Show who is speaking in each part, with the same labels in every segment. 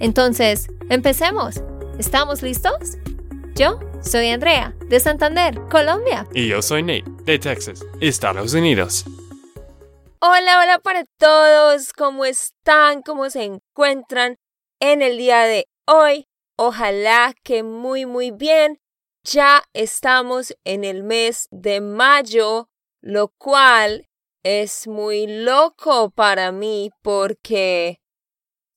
Speaker 1: Entonces, empecemos. ¿Estamos listos? Yo soy Andrea, de Santander, Colombia.
Speaker 2: Y yo soy Nate, de Texas, Estados Unidos.
Speaker 1: Hola, hola para todos. ¿Cómo están? ¿Cómo se encuentran en el día de hoy? Ojalá que muy, muy bien. Ya estamos en el mes de mayo, lo cual es muy loco para mí porque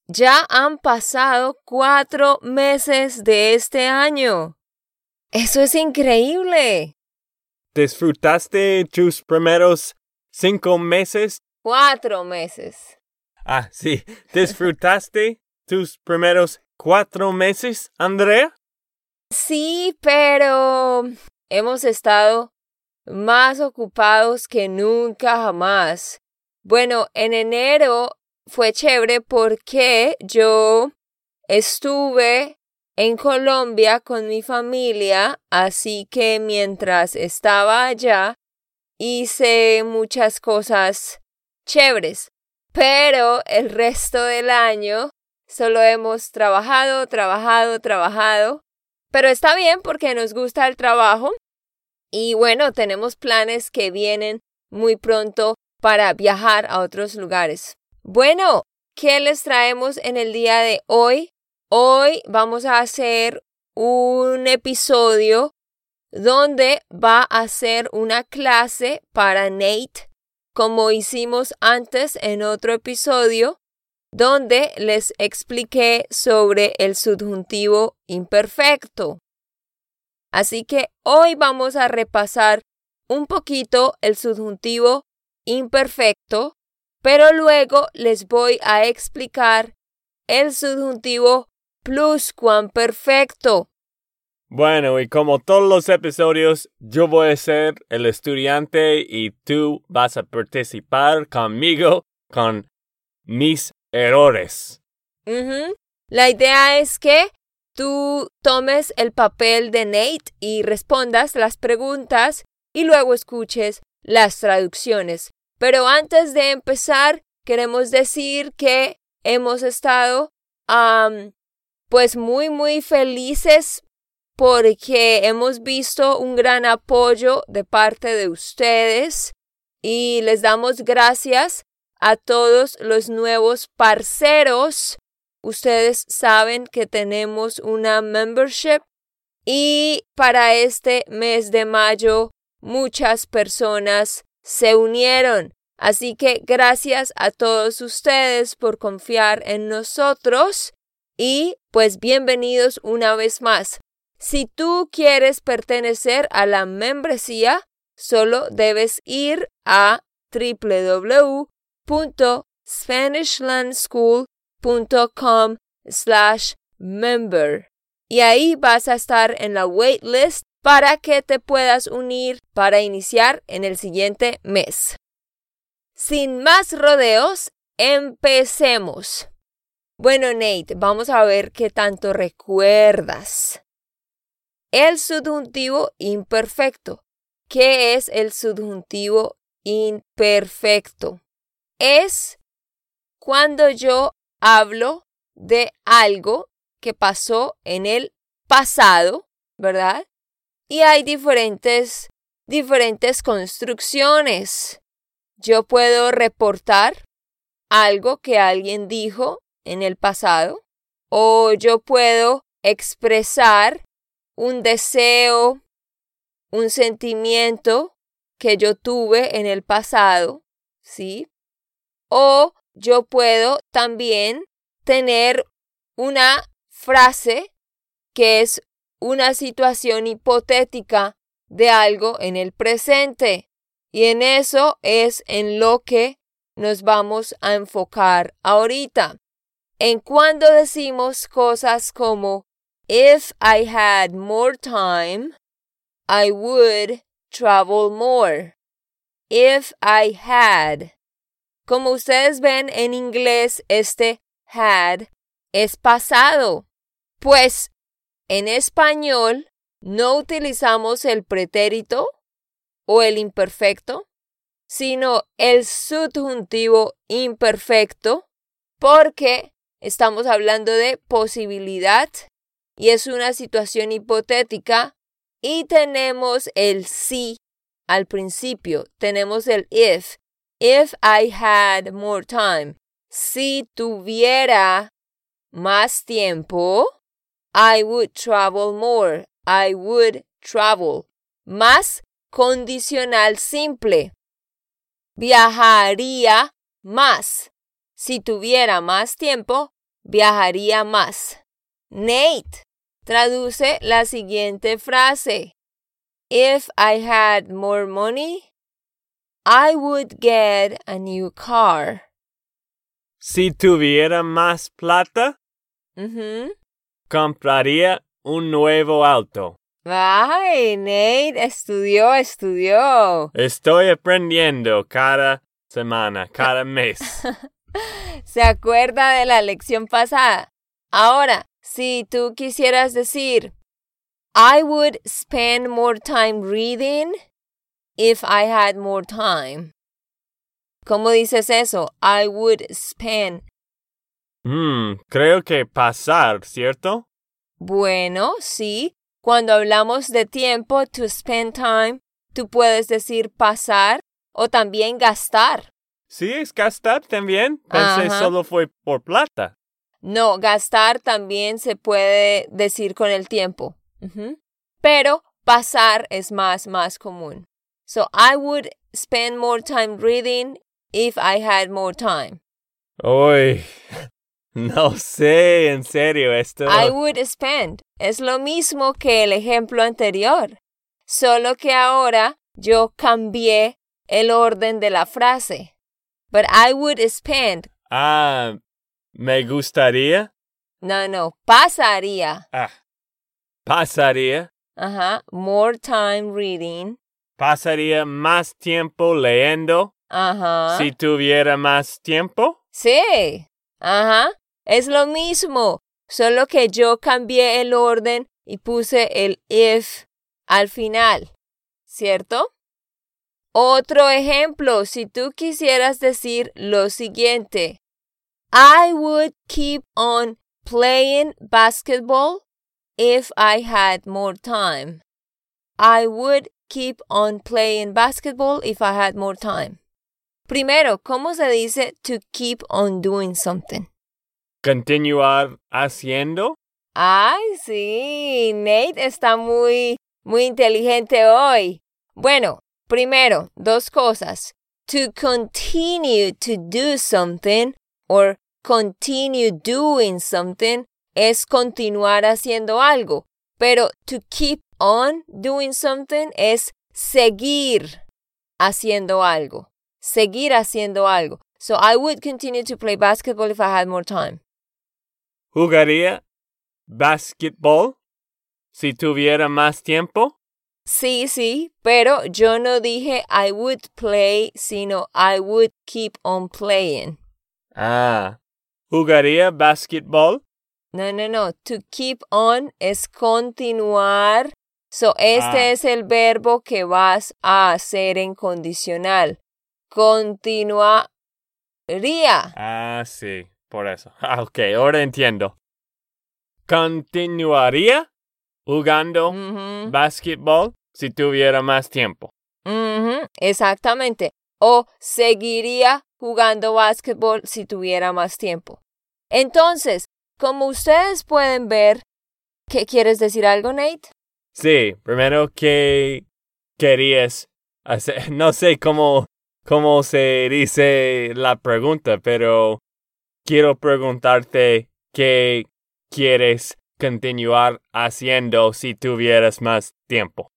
Speaker 1: ya han pasado cuatro meses de este año. Eso es increíble.
Speaker 2: ¿Disfrutaste tus primeros cinco meses?
Speaker 1: Cuatro meses.
Speaker 2: Ah, sí. ¿Disfrutaste tus primeros cuatro meses, Andrea?
Speaker 1: Sí, pero hemos estado más ocupados que nunca jamás. Bueno, en enero fue chévere porque yo estuve en Colombia con mi familia, así que mientras estaba allá hice muchas cosas chéveres. Pero el resto del año solo hemos trabajado, trabajado, trabajado pero está bien porque nos gusta el trabajo y bueno, tenemos planes que vienen muy pronto para viajar a otros lugares. Bueno, ¿qué les traemos en el día de hoy? Hoy vamos a hacer un episodio donde va a ser una clase para Nate, como hicimos antes en otro episodio, donde les expliqué sobre el subjuntivo imperfecto. Así que hoy vamos a repasar un poquito el subjuntivo imperfecto, pero luego les voy a explicar el subjuntivo pluscuamperfecto.
Speaker 2: Bueno, y como todos los episodios, yo voy a ser el estudiante y tú vas a participar conmigo con mis errores.
Speaker 1: La idea es que tú tomes el papel de Nate y respondas las preguntas y luego escuches las traducciones. Pero antes de empezar, queremos decir que hemos estado pues muy muy felices porque hemos visto un gran apoyo de parte de ustedes y les damos gracias a todos los nuevos parceros. Ustedes saben que tenemos una membership y para este mes de mayo muchas personas se unieron. Así que gracias a todos ustedes por confiar en nosotros y pues bienvenidos una vez más. Si tú quieres pertenecer a la membresía, solo debes ir a www www.spanishlandschool.com slash member y ahí vas a estar en la waitlist para que te puedas unir para iniciar en el siguiente mes. Sin más rodeos, empecemos. Bueno, Nate, vamos a ver qué tanto recuerdas. El subjuntivo imperfecto. ¿Qué es el subjuntivo imperfecto? es cuando yo hablo de algo que pasó en el pasado, ¿verdad? Y hay diferentes, diferentes construcciones. Yo puedo reportar algo que alguien dijo en el pasado o yo puedo expresar un deseo, un sentimiento que yo tuve en el pasado, ¿sí? O yo puedo también tener una frase que es una situación hipotética de algo en el presente. Y en eso es en lo que nos vamos a enfocar ahorita. en cuando decimos cosas como If I had more time, I would travel more. If I had. Como ustedes ven en inglés, este had es pasado. Pues en español no utilizamos el pretérito o el imperfecto, sino el subjuntivo imperfecto porque estamos hablando de posibilidad y es una situación hipotética y tenemos el sí al principio, tenemos el if. If I had more time. Si tuviera más tiempo, I would travel more. I would travel. Más condicional simple. Viajaría más. Si tuviera más tiempo, viajaría más. Nate traduce la siguiente frase. If I had more money, I would get a new car.
Speaker 2: Si tuviera más plata. Compraría un nuevo auto.
Speaker 1: Ay, Nate estudió, estudió.
Speaker 2: Estoy aprendiendo cada semana, cada mes.
Speaker 1: ¿Se acuerda de la lección pasada? Ahora, si tú quisieras decir, I would spend more time reading if I had more time. ¿Cómo dices eso? I would spend.
Speaker 2: Hmm, creo que pasar, ¿cierto?
Speaker 1: Bueno, sí. Cuando hablamos de tiempo, to spend time, tú puedes decir pasar o también gastar.
Speaker 2: Sí, es gastar también. Pensé
Speaker 1: Ajá.
Speaker 2: solo fue por plata.
Speaker 1: No, gastar también se puede decir con el tiempo. Pero pasar es más, más común. So I would spend more time reading if I had more time.
Speaker 2: Uy, no sé, en serio, esto.
Speaker 1: I would spend. Es lo mismo que el ejemplo anterior. Solo que ahora yo cambié el orden de la frase. But I would spend.
Speaker 2: Ah, me gustaría.
Speaker 1: No, no, pasaría.
Speaker 2: Ah, pasaría.
Speaker 1: Ajá, more time reading.
Speaker 2: Pasaría más tiempo leyendo
Speaker 1: Ajá.
Speaker 2: si tuviera más tiempo.
Speaker 1: Sí. Ajá. Es lo mismo. Solo que yo cambié el orden y puse el if al final. ¿Cierto? Otro ejemplo, si tú quisieras decir lo siguiente. I would keep on playing basketball if I had more time. I would keep on playing basketball if I had more time. Primero, ¿cómo se dice to keep on doing something?
Speaker 2: Continuar haciendo.
Speaker 1: Ay, sí, Nate está muy, muy inteligente hoy. Bueno, primero, dos cosas. To continue to do something or continue doing something es continuar haciendo algo. Pero to keep on doing something es seguir haciendo algo. Seguir haciendo algo. So I would continue to play basketball if I had more time.
Speaker 2: Jugaría basketball si tuviera más tiempo.
Speaker 1: Sí, sí, pero yo no dije I would play, sino I would keep on playing.
Speaker 2: Ah, jugaría basketball.
Speaker 1: No, no, no. To keep on es continuar. So, este
Speaker 2: Ah.
Speaker 1: es el verbo que vas a hacer en condicional. Continuaría.
Speaker 2: Ah, sí, por eso. Ah, ok, ahora entiendo. Continuaría jugando
Speaker 1: Ujú,
Speaker 2: basketball si tuviera más tiempo.
Speaker 1: exactamente. O seguiría jugando básquetbol si tuviera más tiempo. Entonces, como ustedes pueden ver, ¿qué quieres decir algo, Nate?
Speaker 2: Sí, primero que querías hacer, no sé cómo, cómo se dice la pregunta, pero quiero preguntarte qué quieres continuar haciendo si tuvieras más tiempo.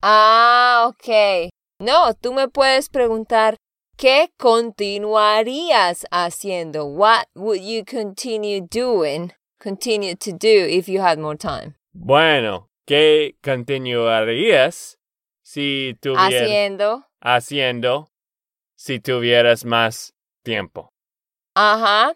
Speaker 1: Ah, ok. No, tú me puedes preguntar, ¿Qué continuarías haciendo? What would you continue doing? Continue to do if you had more time.
Speaker 2: Bueno, ¿qué continuarías si tuvieras
Speaker 1: Haciendo.
Speaker 2: haciendo si tuvieras más tiempo?
Speaker 1: Ajá.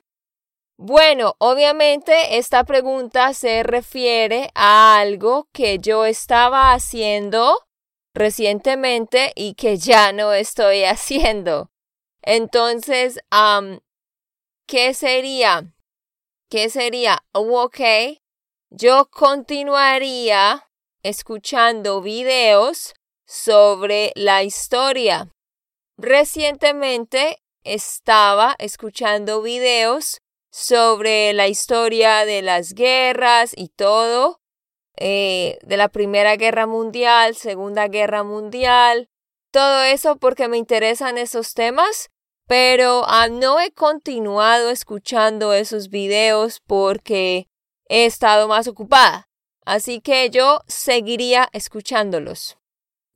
Speaker 1: Bueno, obviamente esta pregunta se refiere a algo que yo estaba haciendo recientemente y que ya no estoy haciendo. Entonces, ¿qué sería? ¿Qué sería? Oh, ok, yo continuaría escuchando videos sobre la historia. Recientemente estaba escuchando videos sobre la historia de las guerras y todo, eh, de la Primera Guerra Mundial, Segunda Guerra Mundial, todo eso porque me interesan esos temas, pero ah, no he continuado escuchando esos videos porque he estado más ocupada. Así que yo seguiría escuchándolos.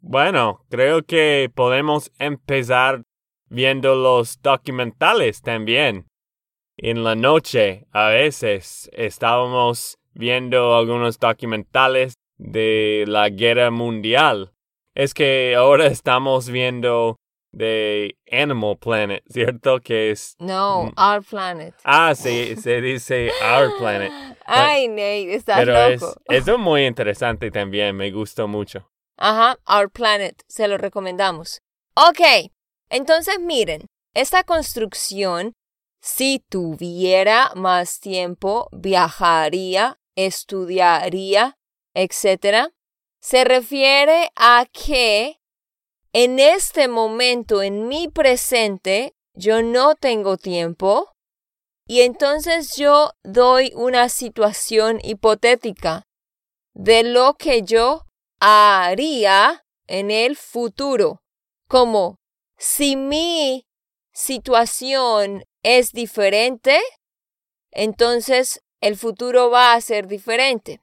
Speaker 2: Bueno, creo que podemos empezar viendo los documentales también. En la noche a veces estábamos viendo algunos documentales de la guerra mundial. Es que ahora estamos viendo de Animal Planet, ¿cierto? Que es...
Speaker 1: No,
Speaker 2: Mm.
Speaker 1: Our Planet.
Speaker 2: Ah, sí, se dice Our Planet.
Speaker 1: Ay, Nate, estás
Speaker 2: Pero es,
Speaker 1: loco.
Speaker 2: es muy interesante también, me gustó mucho.
Speaker 1: Ajá, Our Planet, se lo recomendamos. Ok, entonces miren, esta construcción, si tuviera más tiempo, viajaría, estudiaría, etc., se refiere a que en este momento, en mi presente, yo no tengo tiempo y entonces yo doy una situación hipotética de lo que yo haría en el futuro. Como si mi situación es diferente, entonces el futuro va a ser diferente.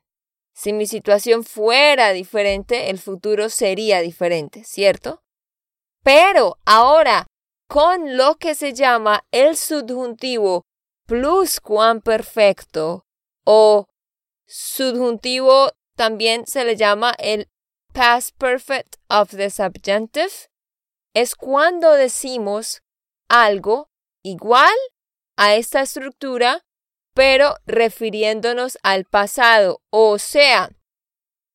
Speaker 1: Si mi situación fuera diferente, el futuro sería diferente, ¿cierto? Pero ahora, con lo que se llama el subjuntivo pluscuamperfecto o subjuntivo también se le llama el past perfect of the subjunctive, es cuando decimos algo igual a esta estructura, pero refiriéndonos al pasado, o sea,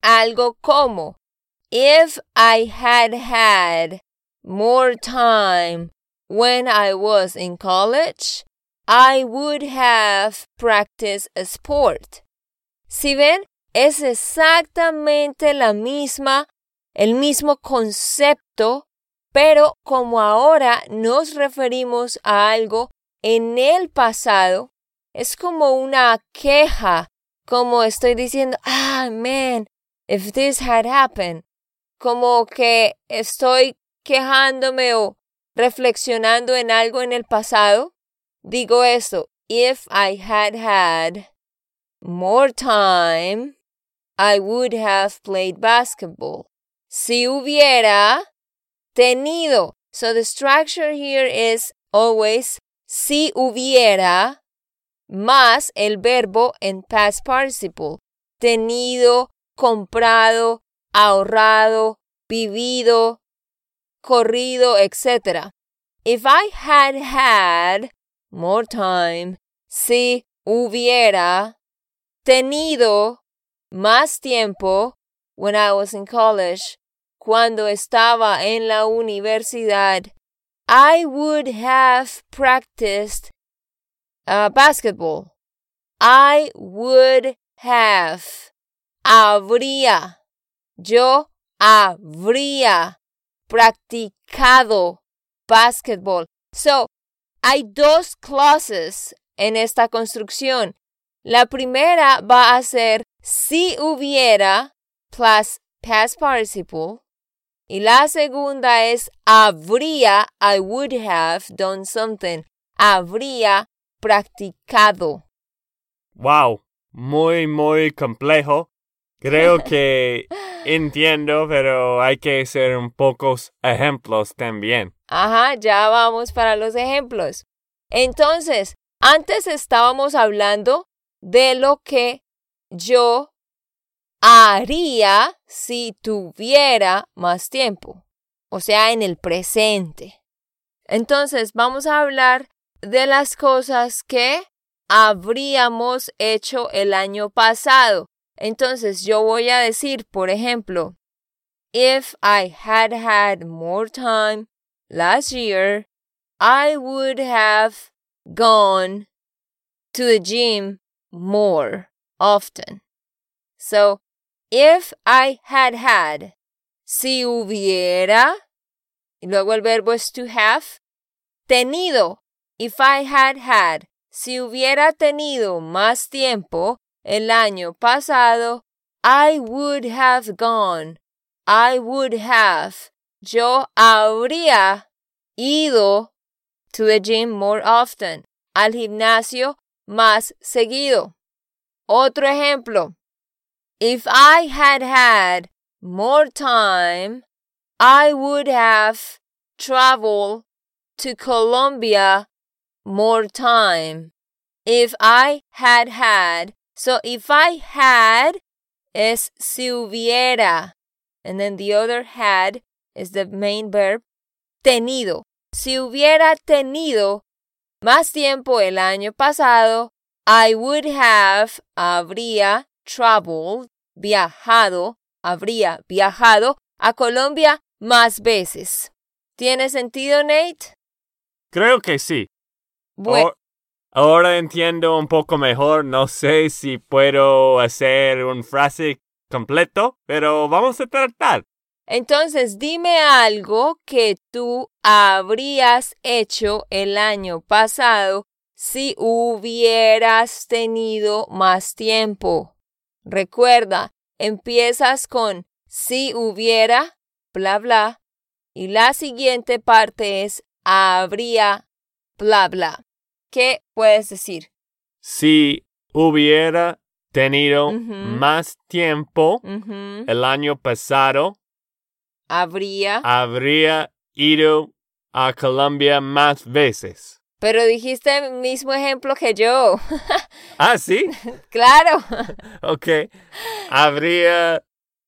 Speaker 1: algo como If I had had more time when I was in college, I would have practiced a sport. Si ven, es exactamente la misma, el mismo concepto, pero como ahora nos referimos a algo en el pasado, es como una queja, como estoy diciendo, ah, man, if this had happened, como que estoy quejándome o reflexionando en algo en el pasado, digo esto, if I had had more time, I would have played basketball. Si hubiera tenido. So the structure here is always si hubiera más el verbo en past participle. Tenido, comprado, ahorrado, vivido, corrido, etc. If I had had more time, si hubiera tenido más tiempo when I was in college, cuando estaba en la universidad, I would have practiced uh, basketball. I would have. Habría. Yo habría practicado basketball. So, hay dos clauses en esta construcción. La primera va a ser si hubiera plus past participle. Y la segunda es habría, I would have done something. Habría practicado.
Speaker 2: Wow, muy, muy complejo. Creo que entiendo, pero hay que hacer un pocos ejemplos también.
Speaker 1: Ajá, ya vamos para los ejemplos. Entonces, antes estábamos hablando de lo que yo haría si tuviera más tiempo, o sea, en el presente. Entonces, vamos a hablar de las cosas que habríamos hecho el año pasado. Entonces, yo voy a decir, por ejemplo, if I had had more time last year, I would have gone to the gym more often. So, if I had had, si hubiera, y luego el verbo es to have, tenido. If I had had, si hubiera tenido más tiempo el año pasado, I would have gone. I would have. Yo habría ido to the gym more often. Al gimnasio más seguido. Otro ejemplo. If I had had more time, I would have traveled to Colombia more time. If I had had, so if I had es si hubiera, and then the other had is the main verb, tenido. Si hubiera tenido más tiempo el año pasado, I would have, habría, traveled, viajado, habría viajado a Colombia más veces. ¿Tiene sentido, Nate?
Speaker 2: Creo que sí.
Speaker 1: Bueno,
Speaker 2: Ahora entiendo un poco mejor. No sé si puedo hacer un frase completo, pero vamos a tratar.
Speaker 1: entonces dime algo que tú habrías hecho el año pasado si hubieras tenido más tiempo. Recuerda, empiezas con si hubiera, bla, bla, y la siguiente parte es habría, bla, bla. ¿Qué puedes decir?
Speaker 2: Si hubiera tenido más tiempo el año pasado,
Speaker 1: Habría.
Speaker 2: habría ido a Colombia más veces.
Speaker 1: Pero dijiste el mismo ejemplo que yo.
Speaker 2: Ah, sí.
Speaker 1: claro.
Speaker 2: Ok. Habría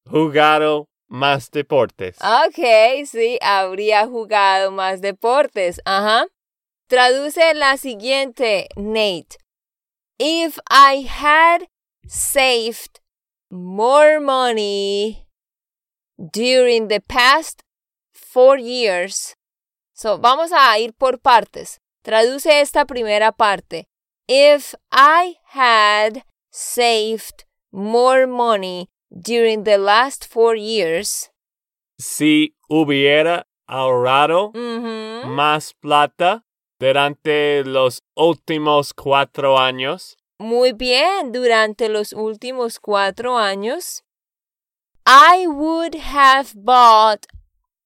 Speaker 2: jugado más deportes.
Speaker 1: Ok, sí, habría jugado más deportes. Ajá. Traduce la siguiente, Nate. If I had saved more money during the past four years. So, vamos a ir por partes. Traduce esta primera parte. If I had saved more money during the last four years.
Speaker 2: Si hubiera ahorrado más plata durante los últimos cuatro años,
Speaker 1: Muy bien, durante los últimos cuatro años, I would have bought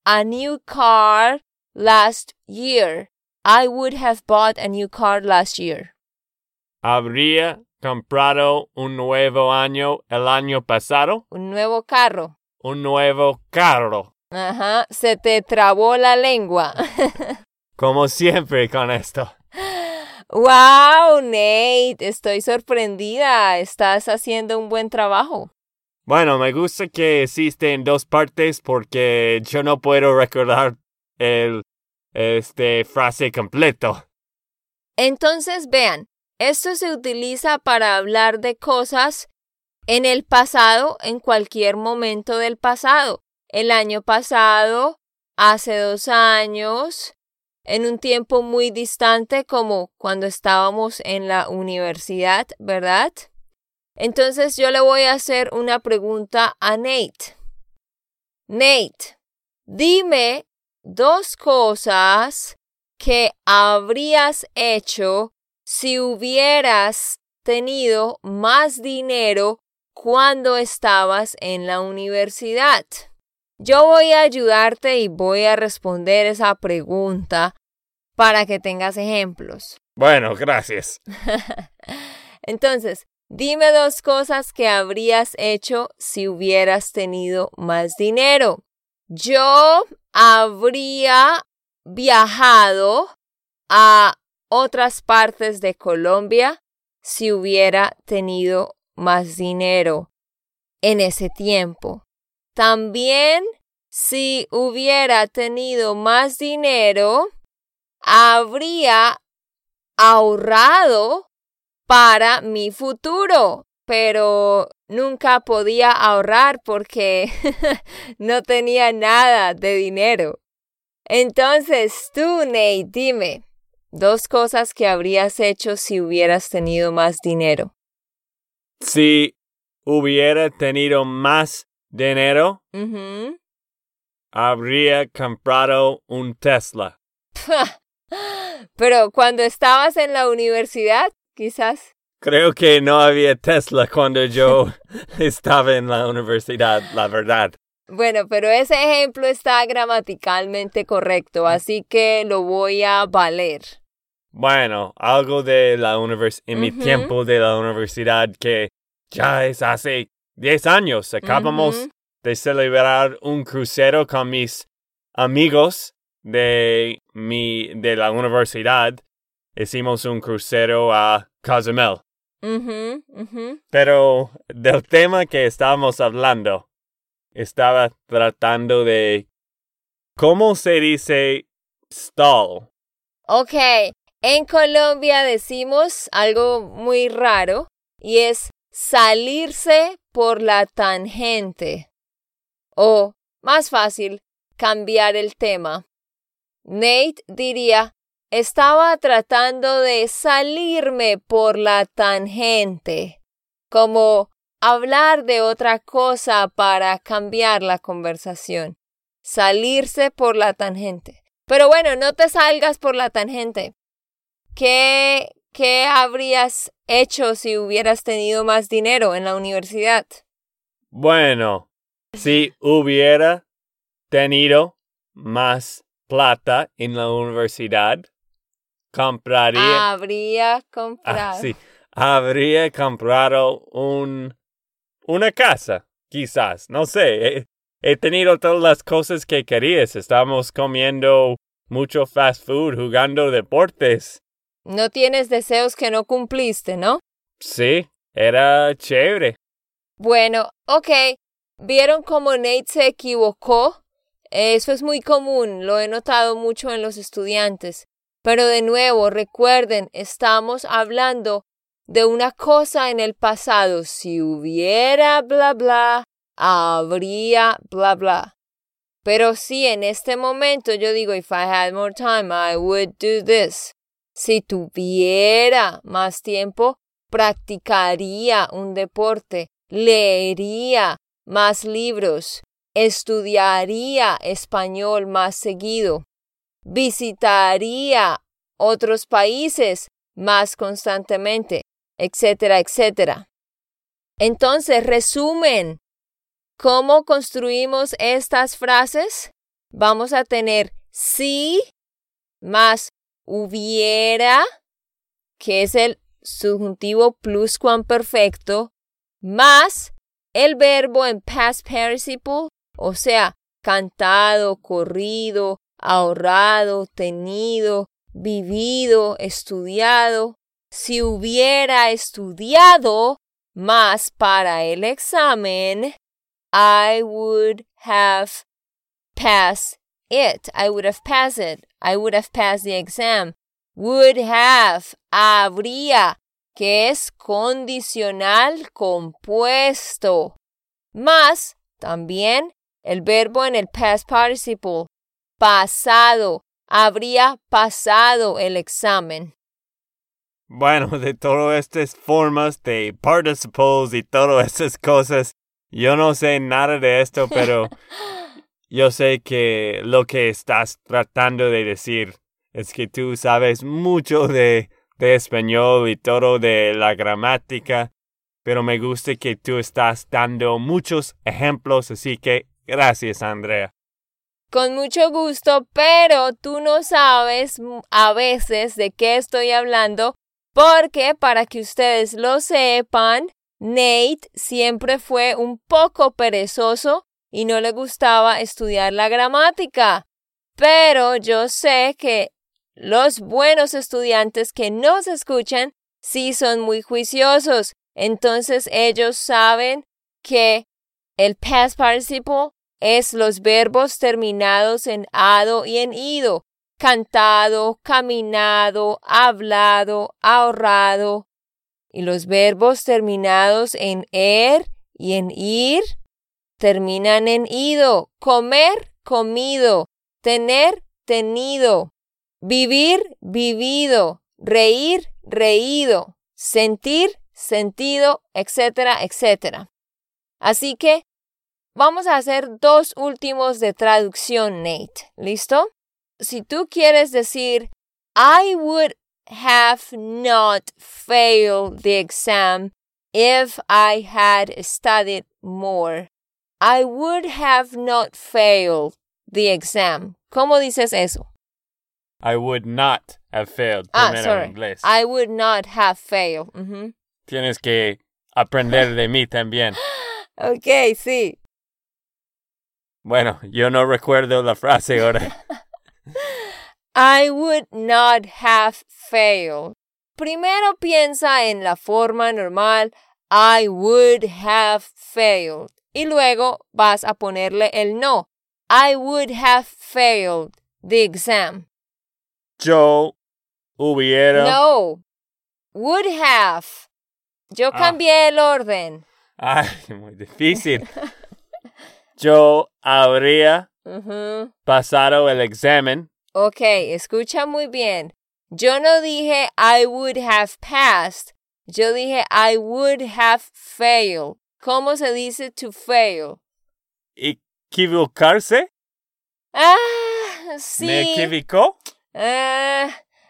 Speaker 1: a new car last year. I would have bought a new car last year.
Speaker 2: habría comprado un nuevo año el año pasado,
Speaker 1: Un nuevo carro.
Speaker 2: un nuevo carro.
Speaker 1: Ajá, se te trabó la lengua.
Speaker 2: Como siempre con esto.
Speaker 1: wow, Nate, estoy sorprendida. Estás haciendo un buen trabajo.
Speaker 2: Bueno, me gusta que existe en dos partes porque yo no puedo recordar el este frase completo.
Speaker 1: Entonces, vean, esto se utiliza para hablar de cosas en el pasado, en cualquier momento del pasado. El año pasado, hace dos años, en un tiempo muy distante como cuando estábamos en la universidad, ¿verdad? Entonces yo le voy a hacer una pregunta a Nate. Nate, dime dos cosas que habrías hecho si hubieras tenido más dinero cuando estabas en la universidad. Yo voy a ayudarte y voy a responder esa pregunta para que tengas ejemplos.
Speaker 2: Bueno, gracias.
Speaker 1: Entonces, Dime dos cosas que habrías hecho si hubieras tenido más dinero. Yo habría viajado a otras partes de Colombia si hubiera tenido más dinero en ese tiempo. También si hubiera tenido más dinero, habría ahorrado para mi futuro, pero nunca podía ahorrar porque no tenía nada de dinero. Entonces tú, Nate, dime, dos cosas que habrías hecho si hubieras tenido más dinero.
Speaker 2: Si hubiera tenido más dinero, habría comprado un Tesla.
Speaker 1: Pero cuando estabas en la universidad, quizás.
Speaker 2: Creo que no había Tesla cuando yo estaba en la universidad, la verdad.
Speaker 1: Bueno, pero ese ejemplo está gramaticalmente correcto, así que lo voy a valer.
Speaker 2: Bueno, algo de la universidad, en mi tiempo de la universidad que ya es hace 10 años. Acabamos de celebrar un crucero con mis amigos de mi de la universidad. Hicimos un crucero a Cozumel. Pero del tema que estábamos hablando, estaba tratando de cómo se dice stall.
Speaker 1: Ok, en Colombia decimos algo muy raro y es salirse por la tangente. O, más fácil, cambiar el tema. Nate diría, estaba tratando de salirme por la tangente, como hablar de otra cosa para cambiar la conversación, salirse por la tangente. Pero bueno, no te salgas por la tangente. ¿Qué, qué habrías hecho si hubieras tenido más dinero en la universidad?
Speaker 2: Bueno, si hubiera tenido más plata en la universidad, compraría.
Speaker 1: Habría comprado.
Speaker 2: Ah, sí, habría comprado un, una casa, quizás. No sé. He, tenido todas las cosas que querías. Estamos comiendo mucho fast food, jugando deportes.
Speaker 1: No tienes deseos que no cumpliste, ¿no?
Speaker 2: Sí, era chévere.
Speaker 1: Bueno, ok. ¿Vieron cómo Nate se equivocó? Eso es muy común, lo he notado mucho en los estudiantes. Pero de nuevo, recuerden, estamos hablando de una cosa en el pasado. Si hubiera bla bla, habría bla bla. Pero sí, en este momento yo digo, if I had more time, I would do this. Si tuviera más tiempo, practicaría un deporte, leería más libros, estudiaría español más seguido, visitaría otros países más constantemente, etcétera, etcétera. Entonces, resumen, ¿cómo construimos estas frases? Vamos a tener sí más hubiera, que es el subjuntivo pluscuamperfecto, más el verbo en past participle o sea, cantado, corrido, ahorrado, tenido, vivido, estudiado. Si hubiera estudiado más para el examen, I would have passed it. I would have passed it. I would have passed the exam. Would have, habría, que es condicional compuesto. Más, también, el verbo en el past participle. Pasado. Habría pasado el examen.
Speaker 2: Bueno, de todas estas formas de participles y todas esas cosas, yo no sé nada de esto, pero yo sé que lo que estás tratando de decir es que tú sabes mucho de, de español y todo de la gramática, pero me gusta que tú estás dando muchos ejemplos, así que Gracias, Andrea.
Speaker 1: Con mucho gusto, pero tú no sabes a veces de qué estoy hablando Porque para que ustedes lo sepan, Nate siempre fue un poco perezoso y no le gustaba estudiar la gramática. Pero yo sé que los buenos estudiantes que nos escuchan sí son muy juiciosos. Entonces ellos saben que el past participle es los verbos terminados en ado y en ido, cantado, caminado, hablado, ahorrado. Y los verbos terminados en er y en ir terminan en ido, comer, comido, tener, tenido, vivir, vivido, reír, reído, sentir, sentido, etcétera, etcétera. Así que vamos a hacer dos últimos de traducción, Nate. ¿Listo? Si tú quieres decir, I would have not failed the exam if I had studied more. I would have not failed the exam. ¿Cómo dices eso?
Speaker 2: I would not have failed.
Speaker 1: Ah, sorry.
Speaker 2: inglés.
Speaker 1: I would not have failed.
Speaker 2: Tienes que aprender de mí también.
Speaker 1: Ok, sí.
Speaker 2: Bueno, yo no recuerdo la frase ahora.
Speaker 1: I would not have failed. Primero piensa en la forma normal. I would have failed. Y luego vas a ponerle el no. I would have failed the exam.
Speaker 2: Yo hubiera.
Speaker 1: No. Would have. Yo
Speaker 2: Ah.
Speaker 1: cambié el orden.
Speaker 2: Ay, muy difícil. Yo habría pasado el examen.
Speaker 1: Ok, escucha muy bien. Yo no dije I would have passed. Yo dije I would have failed. ¿Cómo se dice to fail?
Speaker 2: ¿Equivocarse?
Speaker 1: Ah, sí.
Speaker 2: ¿Me equivocó?
Speaker 1: Ah,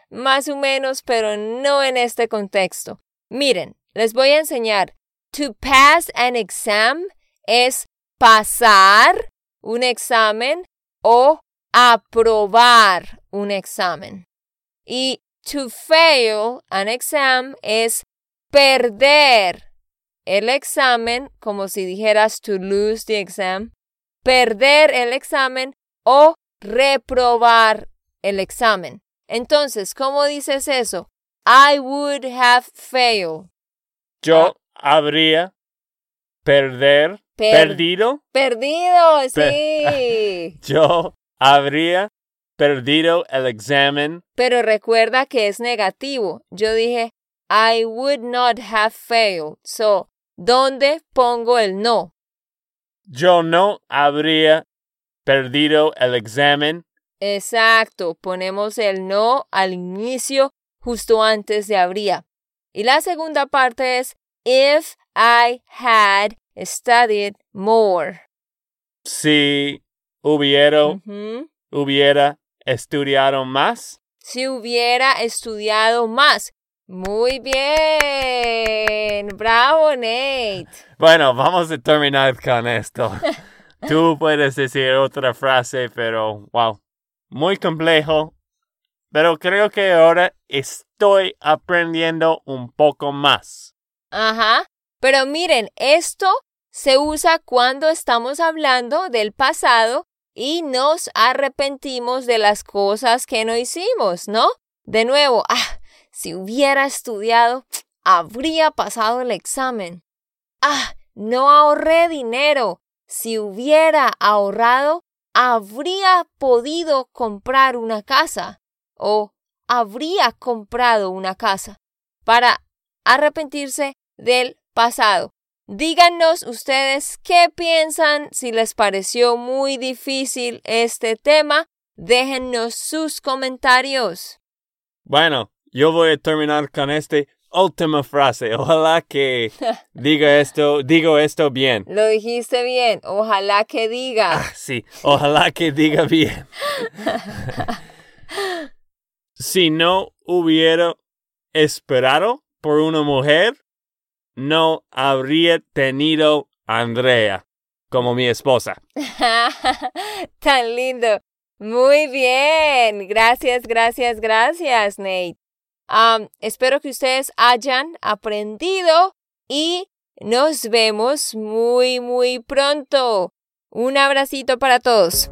Speaker 1: más o menos, pero no en este contexto. Miren, les voy a enseñar. To pass an exam es pasar un examen o aprobar un examen. Y to fail an exam es perder el examen, como si dijeras to lose the exam, perder el examen o reprobar el examen. Entonces, ¿cómo dices eso? I would have failed.
Speaker 2: Yo habría perder,
Speaker 1: Per-
Speaker 2: perdido.
Speaker 1: Perdido,
Speaker 2: Pe-
Speaker 1: sí.
Speaker 2: Yo habría perdido el examen.
Speaker 1: Pero recuerda que es negativo. Yo dije, I would not have failed. So, ¿dónde pongo el no?
Speaker 2: Yo no habría perdido el examen.
Speaker 1: Exacto, ponemos el no al inicio, justo antes de habría. Y la segunda parte es, if I had studied more.
Speaker 2: Si hubiera,
Speaker 1: Ujú.
Speaker 2: hubiera estudiado más.
Speaker 1: Si hubiera estudiado más. Muy bien. Bravo, Nate.
Speaker 2: Bueno, vamos a terminar con esto. Tú puedes decir otra frase, pero wow, muy complejo. Pero creo que ahora estoy aprendiendo un poco más.
Speaker 1: Ajá. Pero miren, esto se usa cuando estamos hablando del pasado y nos arrepentimos de las cosas que no hicimos, ¿no? De nuevo, ah, si hubiera estudiado, habría pasado el examen. Ah, no ahorré dinero. Si hubiera ahorrado, habría podido comprar una casa o habría comprado una casa. Para arrepentirse del pasado. Díganos ustedes qué piensan, si les pareció muy difícil este tema, déjennos sus comentarios.
Speaker 2: Bueno, yo voy a terminar con esta última frase. Ojalá que diga esto, digo esto bien.
Speaker 1: Lo dijiste bien, ojalá que diga.
Speaker 2: Ah, sí, ojalá que diga bien. si no hubiera esperado por una mujer, no habría tenido Andrea como mi esposa.
Speaker 1: Tan lindo. Muy bien. Gracias, gracias, gracias, Nate.
Speaker 3: espero que ustedes hayan aprendido y nos vemos muy, muy pronto. Un abracito para todos.